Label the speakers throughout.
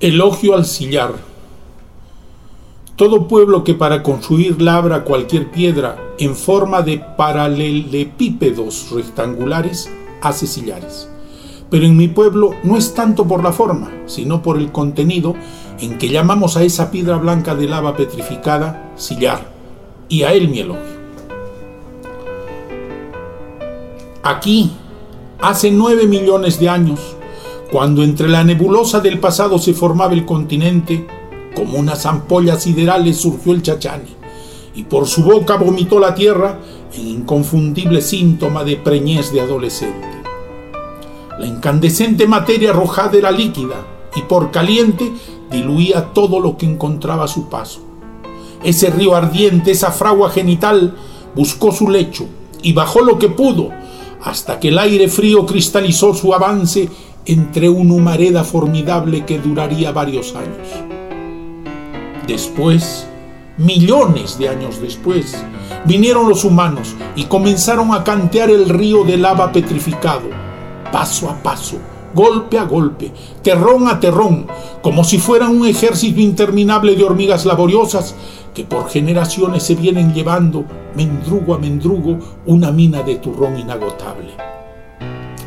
Speaker 1: Elogio al sillar. Todo pueblo que para construir labra cualquier piedra en forma de paralelepípedos rectangulares hace sillares. Pero en mi pueblo no es tanto por la forma, sino por el contenido en que llamamos a esa piedra blanca de lava petrificada sillar, y a él mi elogio. Aquí, hace nueve millones de años, cuando entre la nebulosa del pasado se formaba el continente, como unas ampollas siderales surgió el Chachani, y por su boca vomitó la tierra en inconfundible síntoma de preñez de adolescente. La incandescente materia arrojada era líquida y por caliente diluía todo lo que encontraba a su paso. Ese río ardiente, esa fragua genital, buscó su lecho y bajó lo que pudo, hasta que el aire frío cristalizó su avance entre una humareda formidable que duraría varios años. Después, millones de años después, vinieron los humanos y comenzaron a cantear el río de lava petrificado, paso a paso, golpe a golpe, terrón a terrón, como si fueran un ejército interminable de hormigas laboriosas que por generaciones se vienen llevando, mendrugo a mendrugo, una mina de turrón inagotable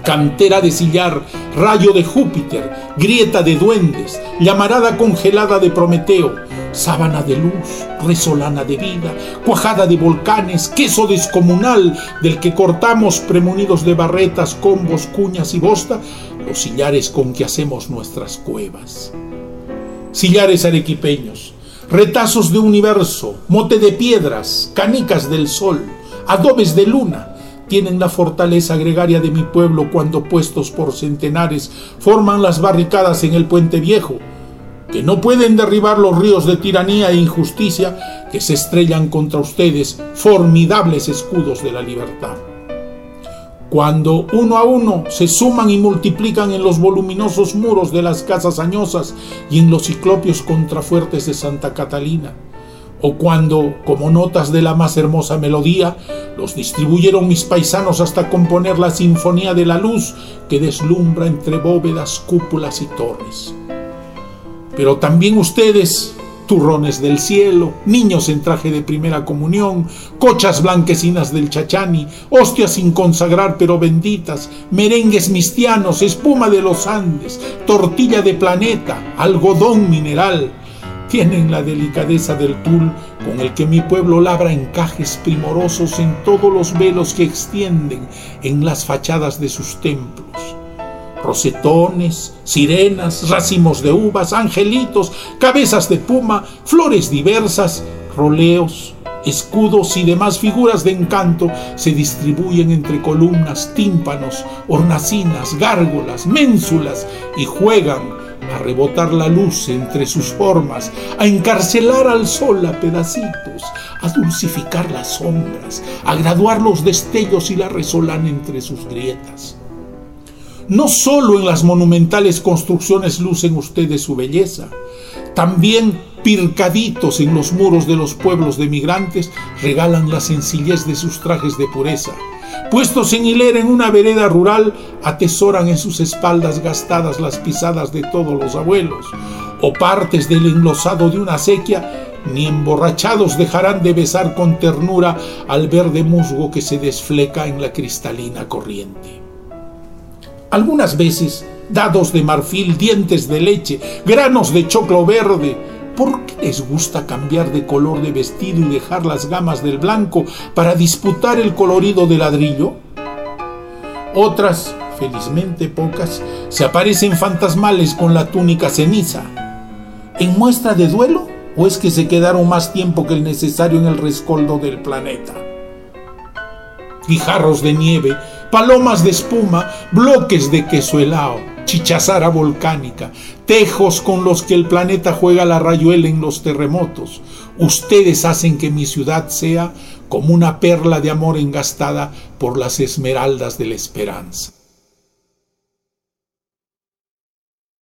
Speaker 1: cantera de sillar, rayo de Júpiter, grieta de duendes, llamarada congelada de Prometeo, sábana de luz, resolana de vida, cuajada de volcanes, queso descomunal del que cortamos premunidos de barretas, combos, cuñas y bosta, los sillares con que hacemos nuestras cuevas. Sillares arequipeños, retazos de universo, mote de piedras, canicas del sol, adobes de luna, tienen la fortaleza gregaria de mi pueblo cuando puestos por centenares forman las barricadas en el puente viejo, que no pueden derribar los ríos de tiranía e injusticia que se estrellan contra ustedes, formidables escudos de la libertad. Cuando uno a uno se suman y multiplican en los voluminosos muros de las casas añosas y en los ciclopios contrafuertes de Santa Catalina, o cuando, como notas de la más hermosa melodía, los distribuyeron mis paisanos hasta componer la sinfonía de la luz que deslumbra entre bóvedas, cúpulas y torres. Pero también ustedes, turrones del cielo, niños en traje de primera comunión, cochas blanquecinas del chachani, hostias sin consagrar pero benditas, merengues mistianos, espuma de los Andes, tortilla de planeta, algodón mineral, tienen la delicadeza del tul con el que mi pueblo labra encajes primorosos en todos los velos que extienden en las fachadas de sus templos. Rosetones, sirenas, racimos de uvas, angelitos, cabezas de puma, flores diversas, roleos, escudos y demás figuras de encanto se distribuyen entre columnas, tímpanos, hornacinas, gárgolas, ménsulas y juegan a rebotar la luz entre sus formas, a encarcelar al sol a pedacitos, a dulcificar las sombras, a graduar los destellos y la resolana entre sus grietas. No solo en las monumentales construcciones lucen ustedes su belleza, también pircaditos en los muros de los pueblos de migrantes regalan la sencillez de sus trajes de pureza Puestos en hilera en una vereda rural, atesoran en sus espaldas gastadas las pisadas de todos los abuelos, o partes del enlosado de una sequía, ni emborrachados dejarán de besar con ternura al verde musgo que se desfleca en la cristalina corriente. Algunas veces, dados de marfil, dientes de leche, granos de choclo verde, ¿Por qué les gusta cambiar de color de vestido y dejar las gamas del blanco para disputar el colorido de ladrillo? Otras, felizmente pocas, se aparecen fantasmales con la túnica ceniza. ¿En muestra de duelo o es que se quedaron más tiempo que el necesario en el rescoldo del planeta? Guijarros de nieve, palomas de espuma, bloques de queso helado chichazara volcánica, tejos con los que el planeta juega la rayuela en los terremotos. Ustedes hacen que mi ciudad sea como una perla de amor engastada por las esmeraldas de la esperanza.